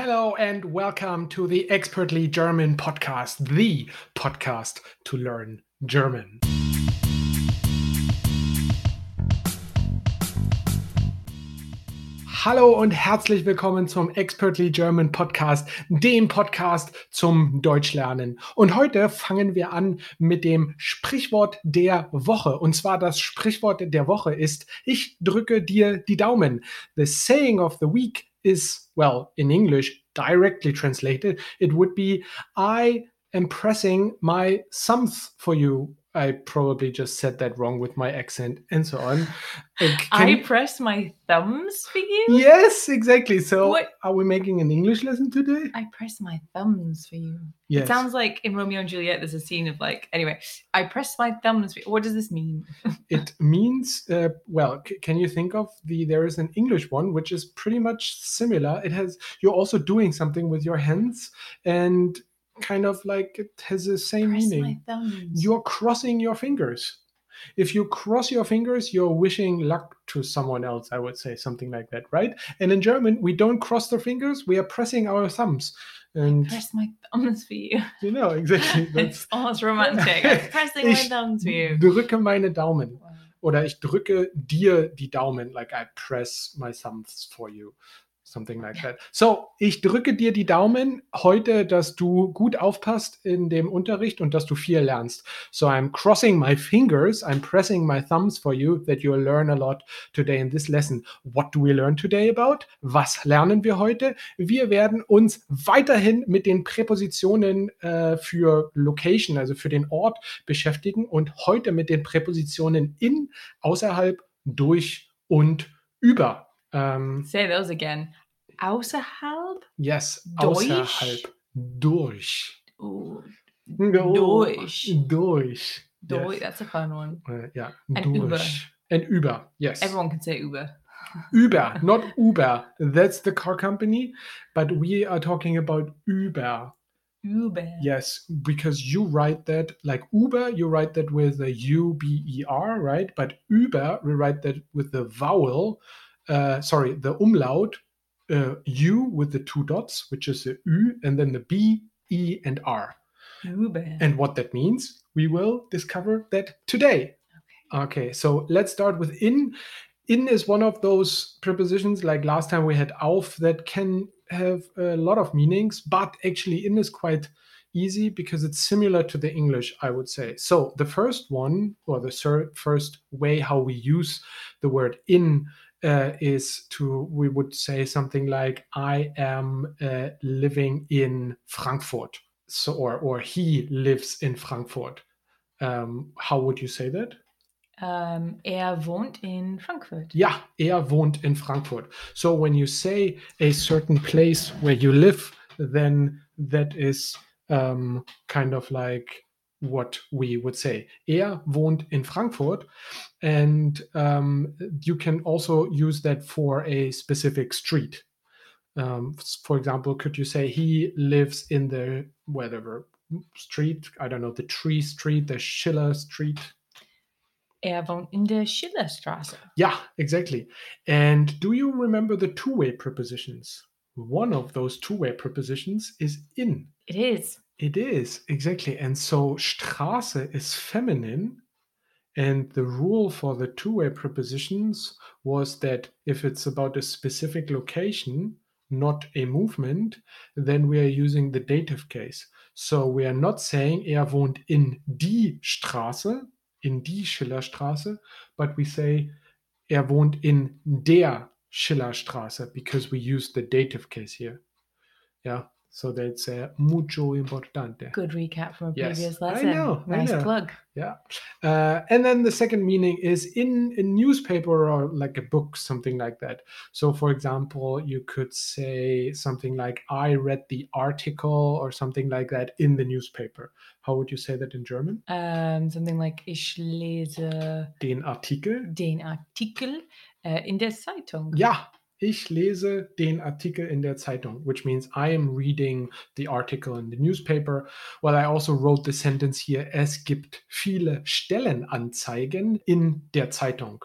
Hello and welcome to the Expertly German podcast, the podcast to learn German. Hallo und herzlich willkommen zum Expertly German Podcast, dem Podcast zum Deutschlernen. Und heute fangen wir an mit dem Sprichwort der Woche. Und zwar das Sprichwort der Woche ist, ich drücke dir die Daumen. The saying of the week is, well, in English, directly translated, it would be, I am pressing my thumbs for you. I probably just said that wrong with my accent and so on. Uh, I can- press my thumbs for you. Yes, exactly. So, What? are we making an English lesson today? I press my thumbs for you. Yes. It sounds like in Romeo and Juliet, there's a scene of like, anyway, I press my thumbs. For you. What does this mean? it means, uh, well, c- can you think of the? There is an English one which is pretty much similar. It has you're also doing something with your hands and kind of like it has the same Press meaning. You're crossing your fingers. If you cross your fingers, you're wishing luck to someone else. I would say something like that, right? And in German, we don't cross the fingers; we are pressing our thumbs. And press my thumbs for you. you know exactly. That's it's almost romantic. I'm pressing my thumbs for you. drücke meine Daumen. Wow. Oder ich drücke dir die Daumen, like I press my thumbs for you. Something like that. So, ich drücke dir die Daumen heute, dass du gut aufpasst in dem Unterricht und dass du viel lernst. So, I'm crossing my fingers, I'm pressing my thumbs for you that you'll learn a lot today in this lesson. What do we learn today about? Was lernen wir heute? Wir werden uns weiterhin mit den Präpositionen äh, für Location, also für den Ort beschäftigen und heute mit den Präpositionen in, außerhalb, durch und über. Ähm, Say those again. Außerhalb? yes, Durch? außerhalb, durch. Ooh, Durch. Durch. Doi, Yes. that's a fun one. Uh, äh, ja, And durch. über. And über, yes. Everyone can say Uber. Uber, not Uber. That's the car company, but we are talking about Uber. Uber. Yes, because you write that like Uber, you write that with a U B E R, right? But Uber, we write that with the vowel, uh, sorry, the umlaut, uh, U with the two dots, which is the U, and then the B, E, and R. Uber. And what that means, we will discover that today. Okay, okay, so let's start with in. In is one of those prepositions like last time we had auf that can have a lot of meanings, but actually in is quite easy because it's similar to the English, I would say. So the first one, or the first way how we use the word in uh, is to, we would say something like, I am uh, living in Frankfurt. So, or, or he lives in Frankfurt. Um, how would you say that? Um, er wohnt in Frankfurt. Ja, er wohnt in Frankfurt. So when you say a certain place where you live, then that is um, kind of like what we would say. Er wohnt in Frankfurt. And um, you can also use that for a specific street. Um, for example, could you say he lives in the whatever street? I don't know, the Tree Street, the Schiller Street. Er wohnt in der Schillerstraße. Yeah, exactly. And do you remember the two way prepositions? One of those two way prepositions is in. It is. It is, exactly. And so Straße is feminine. And the rule for the two way prepositions was that if it's about a specific location, not a movement, then we are using the dative case. So we are not saying er wohnt in die Straße, in die Schillerstraße, but we say er wohnt in der Schillerstraße because we use the dative case here. Yeah, so that's uh, mucho importante. Good recap from a Yes, previous I lesson. know, I nice know. plug. Yeah. Uh, and then the second meaning is in a newspaper or like a book, something like that. So, for example, you could say something like, I read the article or something like that in the newspaper. How would you say that in German? Um, something like ich lese Den Artikel. den Artikel äh, in der Zeitung. Ja, ich lese den Artikel in der Zeitung, which means I am reading the article in the newspaper. Well, I also wrote the sentence here, es gibt viele Stellenanzeigen in der Zeitung.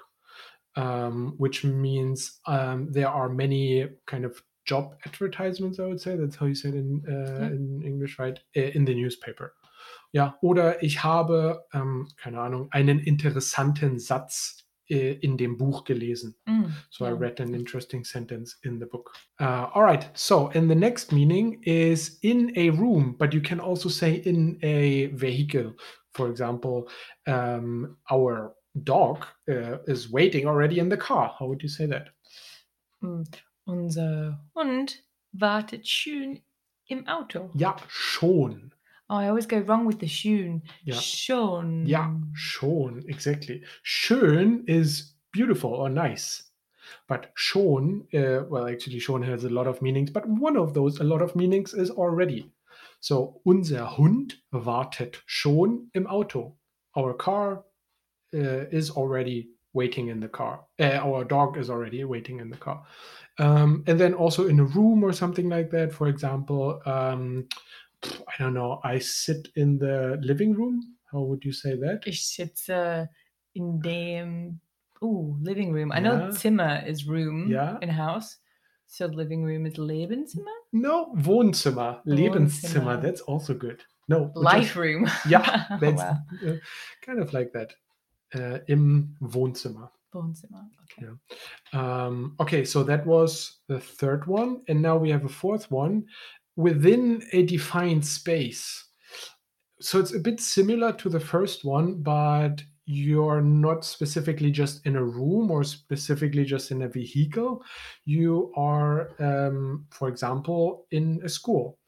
Um, which means um, there are many kind of job advertisements, I would say. That's how you say it in, uh, in English, right? Uh, in the newspaper. Ja, oder ich habe, ähm, keine Ahnung, einen interessanten Satz äh, in dem Buch gelesen. Mm, So I read an interesting sentence in the book. Uh, all right. So, and the next meaning is in a room, but you can also say in a vehicle. For example, um, our dog uh, is waiting already in the car. How would you say that? Mm, Unser Hund wartet schön im Auto. Ja, schon. Oh, I always go wrong with the schön. Ja. Schon. Ja, schon. Exactly. Schön is beautiful or nice. But schon, uh, well, actually, schon has a lot of meanings, but one of those, a lot of meanings, is already. So, unser Hund wartet schon im Auto. Our car uh, is already waiting in the car. Uh, our dog is already waiting in the car. Um, and then also in a room or something like that. For example, um, I don't know, I sit in the living room. How would you say that? Ich sitze in dem ooh, living room. I know. Zimmer is room yeah. in house. So living room is Lebenszimmer? No, Wohnzimmer, Lebenszimmer. That's also good. No, just- Life room. Yeah, that's wow. uh, kind of like that. Uh, Im Wohnzimmer. Wohnzimmer. Okay. Yeah. Um, okay, so that was the third one. And now we have a fourth one within a defined space. So it's a bit similar to the first one, but you're not specifically just in a room or specifically just in a vehicle. You are, um, for example, in a school.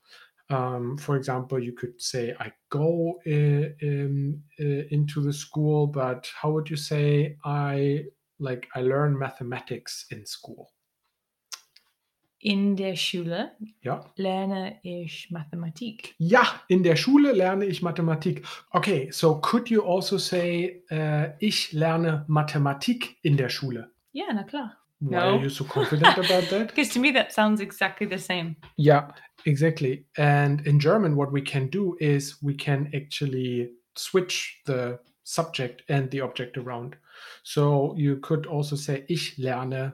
Um, for example, you could say, I go uh, um, uh, into the school, but how would you say I like I learn mathematics in school? In der Schule Ja. lerne ich Mathematik. Ja, in der Schule lerne ich Mathematik. Okay, so could you also say, uh, ich lerne Mathematik in der Schule? Ja, na klar. Why No. are you so confident about that? Because to me that sounds exactly the same. Yeah, exactly. And in German, what we can do is we can actually switch the subject and the object around. So you could also say, ich lerne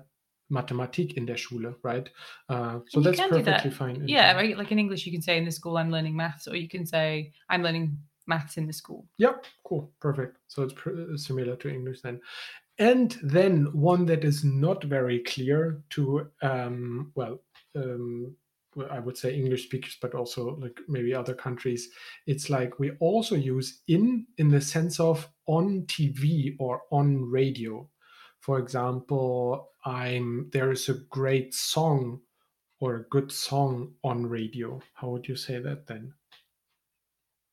Mathematik in der Schule, right? Uh, so you that's do that. perfectly fine. Yeah, right. Like in English, you can say in the school I'm learning maths, or you can say I'm learning maths in the school. Yep, cool, perfect. So it's pr- similar to English then. And then one that is not very clear to, um, well, um, well, I would say English speakers, but also like maybe other countries. It's like we also use in in the sense of on TV or on radio. For example, I'm there is a great song or a good song on radio. How would you say that then?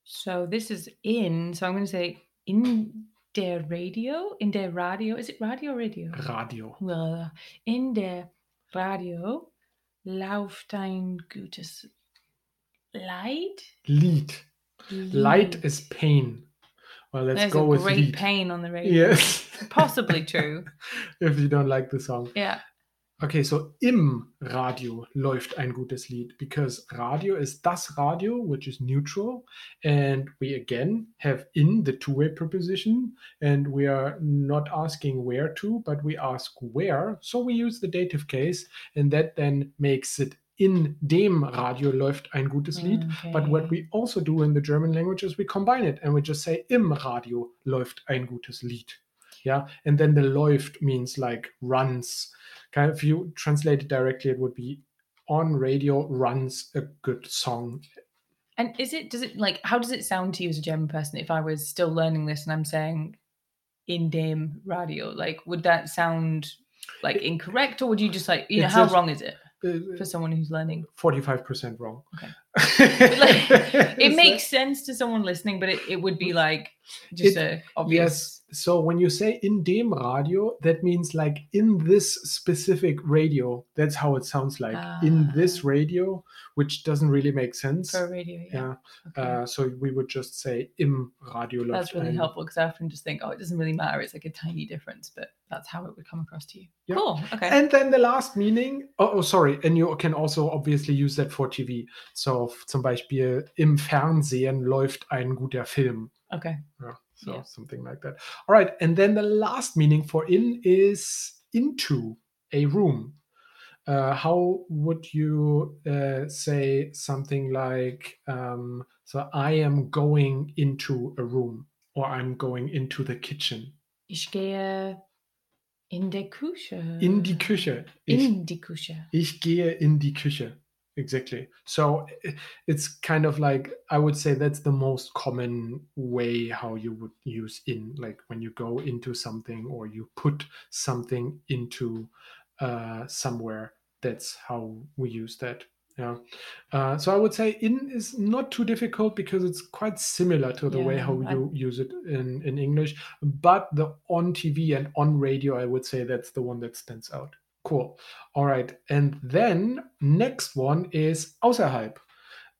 So this is in. So I'm going to say in der Radio. In der Radio. Is it radio or radio? Radio. Well, in der Radio läuft ein gutes Lied. Lied. Light Lied. is pain. Well, let's There's go a with great Lied. pain on the radio. Yes. Possibly true. if you don't like the song. Yeah. Okay, so im Radio läuft ein gutes Lied because radio is das Radio, which is neutral. And we again have in the two way preposition. And we are not asking where to, but we ask where. So we use the dative case. And that then makes it in dem Radio läuft ein gutes mm, Lied. But what we also do in the German language is we combine it and we just say im Radio läuft ein gutes Lied. Yeah. And then the läuft means like runs. Kind of, if you translate it directly, it would be on radio runs a good song. And is it, does it, like, how does it sound to you as a German person if I was still learning this and I'm saying in dem radio? Like, would that sound like incorrect or would you just like, you know, It's how just- wrong is it Uh, for someone who's learning? 45% wrong. Okay. Like, It makes sense to someone listening, but it, it would be like just It- a obvious. Yes. So when you say in dem Radio, that means like in this specific radio. That's how it sounds like. in this Ah. radio, which doesn't really make sense. For a radio, yeah. Yeah. Okay. Uh, so we would just say im Radio that's really helpful because I often just think, oh, it doesn't really matter. It's like a tiny difference, but that's how it would come across to you. Yeah. Cool. Okay. And then the last meaning, oh, oh, sorry, and you can also obviously use that for TV. So f- zum Beispiel im Fernsehen läuft ein guter Film. okay. Yeah, so Yeah. something like that. All right, and then the last meaning for in is into a room. uh, how would you uh, say something like, um, so I am going into a room or I'm going into the kitchen? Ich gehe in der Küche. In die Küche. Ich, In die Küche. ich gehe in die Küche. Exactly. So it's kind of like, I would say that's the most common way how you would use in, like when you go into something or you put something into uh, somewhere. That's how we use that. Yeah. Uh, so I would say in is not too difficult because it's quite similar to the way Yeah, how I- you use it in, in English. But the on TV and on radio, I would say that's the one that stands out. Cool. All right. And then next one is außerhalb.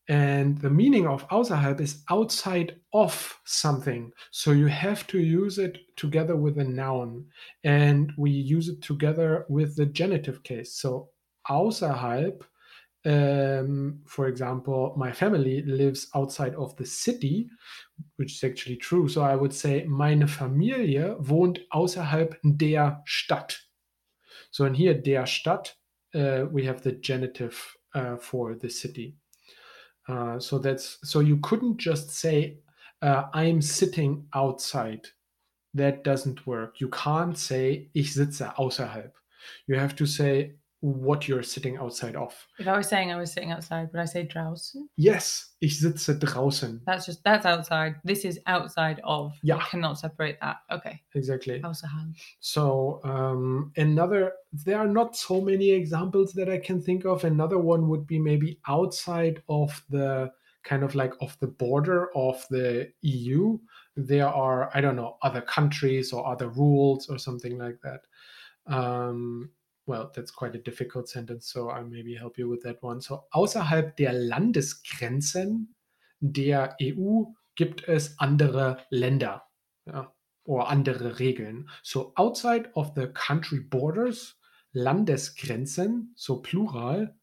And the meaning of außerhalb is outside of something. So you have to use it together with a noun. And we use it together with the genitive case. So außerhalb, um, for example, my family lives outside of the city, which is actually true. So I would say, meine Familie wohnt außerhalb der Stadt. So in here, der Stadt, uh, we have the genitive uh, for the city. Uh, so that's so you couldn't just say uh, I'm sitting outside. That doesn't work. You can't say ich sitze außerhalb. You have to say what you're sitting outside of. If I was saying I was sitting outside, would I say draußen? Yes, ich sitze draußen. That's just that's outside. This is outside of. Yeah. You cannot separate that. Okay. Exactly. Außerhalb. So um, another, there are not so many examples that I can think of. Another one would be maybe outside of the kind of like of the border of the EU. There are I don't know other countries or other rules or something like that. Um, well, that's quite a difficult sentence, so I'll maybe help you with that one. So außerhalb der Landesgrenzen der EU gibt es andere Länder. Ja, or andere Regeln. So outside of the country borders, Landesgrenzen, so plural,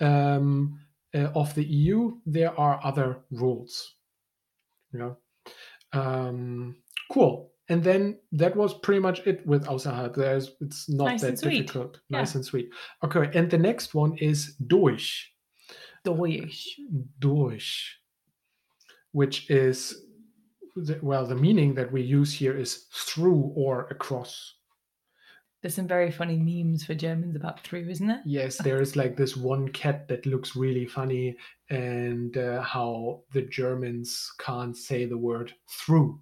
um, uh, of the EU, there are other rules. Yeah. Um, cool. And then that was pretty much it with außerhalb. There's it's not Nice that and sweet. difficult. Yeah. Nice and sweet. Okay, and the next one is durch. Durch. durch, which is the, well, the meaning that we use here is through or across. There's some very funny memes for Germans about through, isn't there? Yes, there is like this one cat that looks really funny, and uh, how the Germans can't say the word through.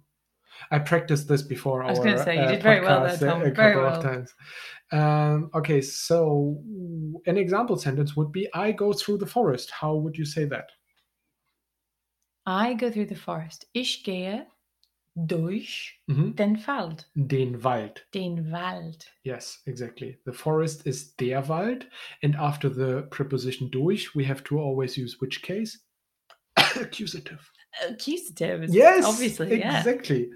I practiced this before I was our gonna say, you uh, did very well there, podcast a- Tom, a very couple well. of times. Um, okay, so an example sentence would be I go through the forest. How would you say that? I go through the forest. Ich gehe durch Mhm. den Wald. Den Wald. Den Wald. Yes, exactly. The forest is der Wald. And after the preposition durch, we have to always use which case? Accusative. Accusative. is Yes, Obviously, yeah. exactly.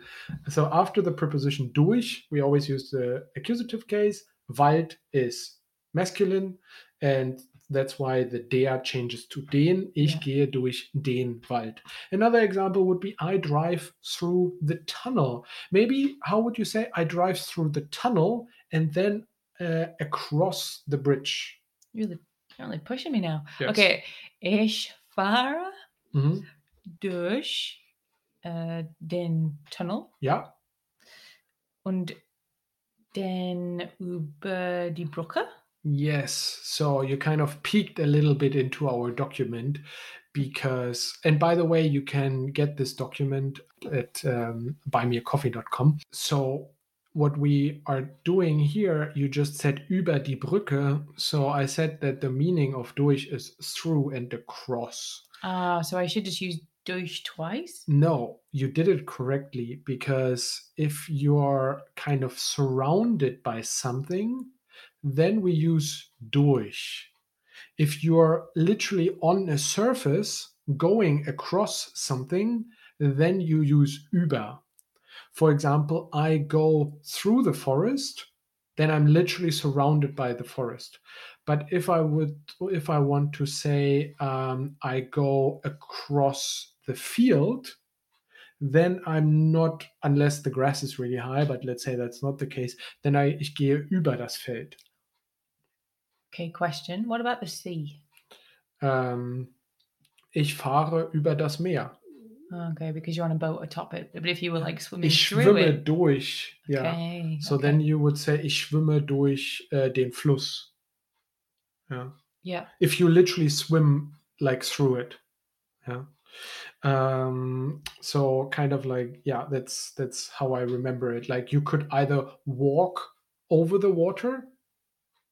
So after the preposition durch, we always use the accusative case. Wald is masculine, and that's why the der changes to den. Ich Yeah. gehe durch den Wald. Another example would be I drive through the tunnel. Maybe how would you say I drive through the tunnel and then uh, across the bridge? You're really, pushing me now. Yes. Okay. Ich fahre Mhm. Durch äh, den Tunnel Ja. und dann über die Brücke. Yes. So you kind of peeked a little bit into our document because, and by the way, you can get this document at um, buymeacoffee.com. So what we are doing here, you just said über die Brücke. So I said that the meaning of durch is through and across. Ah, so I should just use durch twice. No, you did it correctly because if you are kind of surrounded by something, then we use durch. If you're literally on a surface going across something, then you use über. For example, I go through the forest, then I'm literally surrounded by the forest. But if I would, if I want to say um, I go across the field, then I'm not, unless the grass is really high, but let's say that's not the case, then I, ich gehe über das Feld. Okay, question. What about the sea? Ähm, ich fahre über das Meer. Okay, because you're on a boat atop it. But if you were like swimming Ich through schwimme it. durch. Okay. So okay. then you would say, ich schwimme durch äh, den Fluss. Yeah. Yeah. If you literally swim like through it. Yeah. Um, so kind of like, yeah, that's that's how I remember it. Like you could either walk over the water.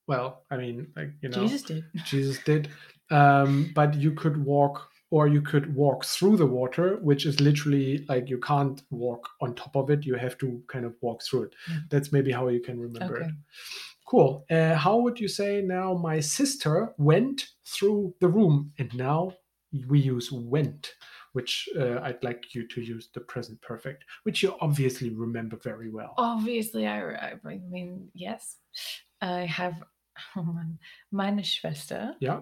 Well, I mean, like you know, Jesus did. Jesus did. Um, but you could walk or you could walk through the water, which is literally like you can't walk on top of it. You have to kind of walk through it. Mm. That's maybe how you can remember Okay. it. Cool. Uh, how would you say now my sister went through the room? And now we use went, which uh, I'd like you to use the present perfect, which you obviously remember very well. Obviously, I, I mean, yes. I have oh meine Schwester Yeah.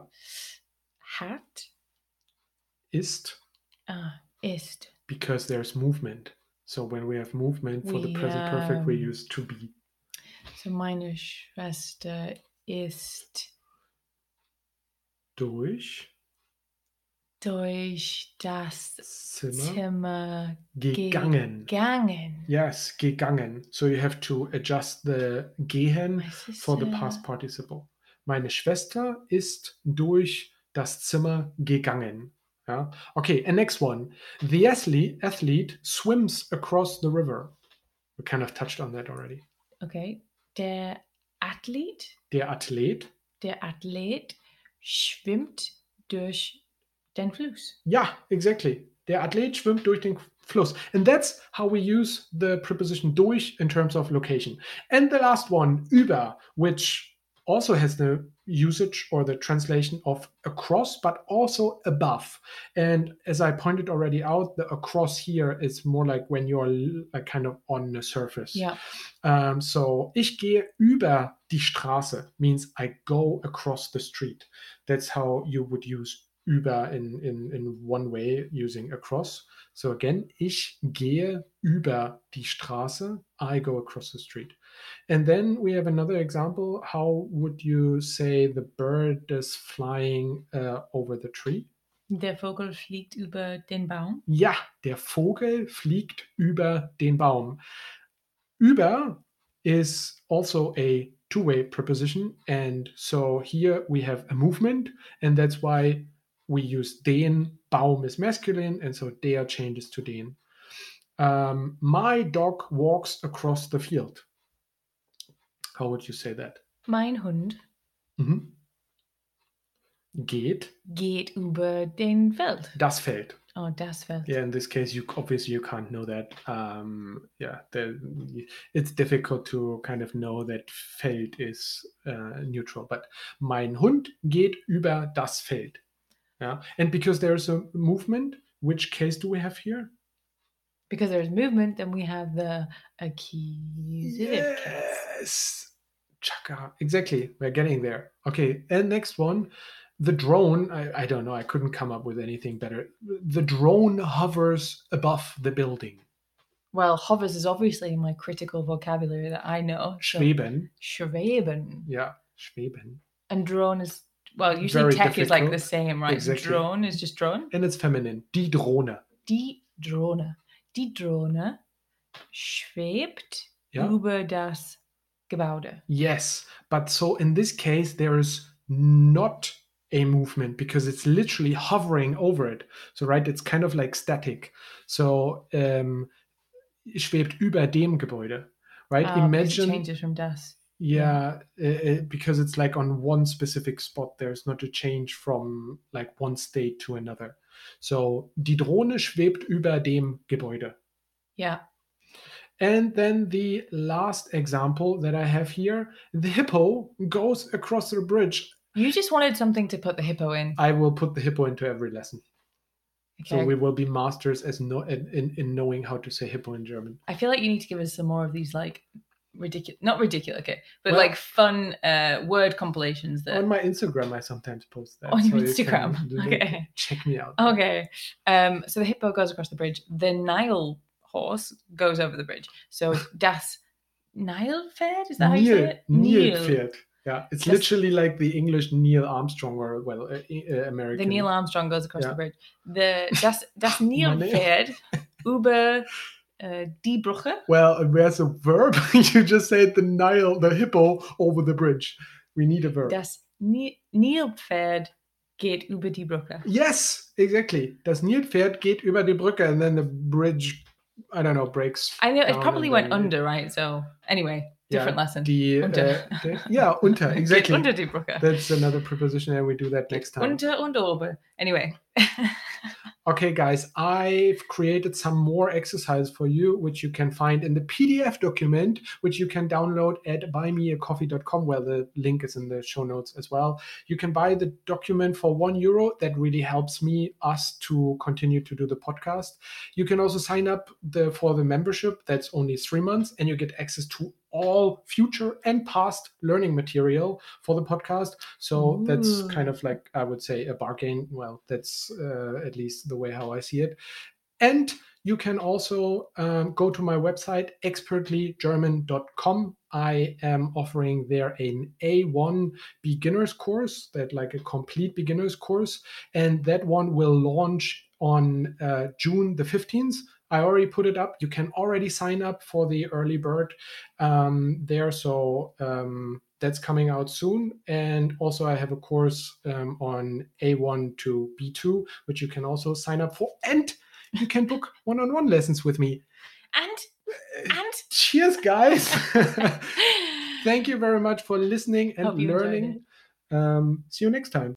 hat Ist uh, ist because there's movement. So when we have movement for the present perfect, we um, use to be. so meine Schwester ist Durch durch das Zimmer Zimmer gegangen. gegangen. Yes, gegangen. So you have to adjust the gehen for the past participle. Meine Schwester ist durch das Zimmer gegangen. Yeah. Okay, and next one. The athlete, athlete swims across the river. We kind of touched on that already. Okay. Der Athlet, Der Athlet. der Athlet schwimmt durch den Fluss. Yeah, exactly. Der Athlet schwimmt durch den Fluss. And that's how we use the preposition durch in terms of location. And the last one, über, which also has the usage or the translation of across, but also above. And as I pointed already out, the across here is more like when you're like kind of on the surface. Ja. Um, so ich gehe über die Straße means I go across the street. That's how you would use über in, in, in one way using across. So again, ich gehe über die Straße. I go across the street. And then we have another example. How would you say the bird is flying uh, over the tree? Der Vogel fliegt über den Baum. Ja, der Vogel fliegt über den Baum. Über is also a two-way preposition, and so here we have a movement, and that's why we use den. Baum is masculine, and so der changes to den. Um, my dog walks across the field. How would you say that? Mein Hund Mhm. Geht geht über den Feld. das Feld. Oh, das Feld. Yeah, in this case, you obviously you can't know that. Um, yeah, the, it's difficult to kind of know that Feld is uh, neutral. But mein Hund geht über das Feld. Yeah, and because there's a movement, which case do we have here? Because there's movement, then we have the accusative case. Yes, Chaka. Exactly. We're getting there. Okay, and next one. The drone, I, I don't know, I couldn't come up with anything better. The drone hovers above the building. Well, hovers is obviously my critical vocabulary that I know. so Schweben. Schweben. Yeah, schweben. And drone is, well, usually tech is like the same, right? Exactly. Drone is just drone. And it's feminine. Die Drohne. Die Drohne. Die Drohne schwebt Ja. über das Gebäude. Yes. But so in this case, there is not a movement because it's literally hovering over it. So, right, it's kind of like static. So, um, schwebt über dem Gebäude. Right? It Imagine. changes from das. Yeah, uh, uh, because it's like on one specific spot. There's not a change from like one state to another. So, die Drohne schwebt über dem Gebäude. Yeah. And then the last example that I have here the hippo goes across the bridge. You just wanted something to put the hippo in. I will put the hippo into every lesson. Okay. So we will be masters as no, in, in, in knowing how to say hippo in German. I feel like you need to give us some more of these like ridiculous, not ridiculous, okay, but Well- like fun uh word compilations that. On my Instagram, I sometimes post that. On your you can Instagram, do- okay. Check me out. Okay. Um. So the hippo goes across the bridge. The Nile horse goes over the bridge. So das Nilpferd is that how you say it? Nilpferd. Yeah, it's Das- literally like the English Neil Armstrong or well, uh, uh, American. The Neil Armstrong goes across Yeah. the bridge. The das das Nilpferd über äh, die Brücke. Well, where's a verb? you just said the Nile, the hippo over the bridge. We need a verb. Das Ni Nilpferd geht über die Brücke. Yes, exactly. Das Nilpferd geht über die Brücke and then the bridge, I don't know, breaks. I know it probably went under, right? So anyway, different lesson. Die, Unter. uh, the- yeah, unter, Geht exactly. Unter die Brücke. That's another preposition and we do that next time. Unter und ober. Anyway. Okay, guys, I've created some more exercise for you, which you can find in the PDF document, which you can download at buymeacoffee.com, where the link is in the show notes as well. You can buy the document for one euro. That really helps me, us to continue to do the podcast. You can also sign up the, for the membership. That's only three months, and you get access to all future and past learning material for the podcast. So that's kind of like, I would say, a bargain. Well, that's uh, at least the way how I see it. And you can also um, go to my website, expertlygerman.com. I am offering there an A1 beginner's course, that like a complete beginner's course. And that one will launch on uh, June the 15th. I already put it up. You can already sign up for the early bird um, there. So um, that's coming out soon. And also, I have a course um, on A1 to B2, which you can also sign up for. And you can book one on one lessons with me. And and Cheers, guys. Thank you very much for listening and Hope you enjoyed learning. Um, see you next time.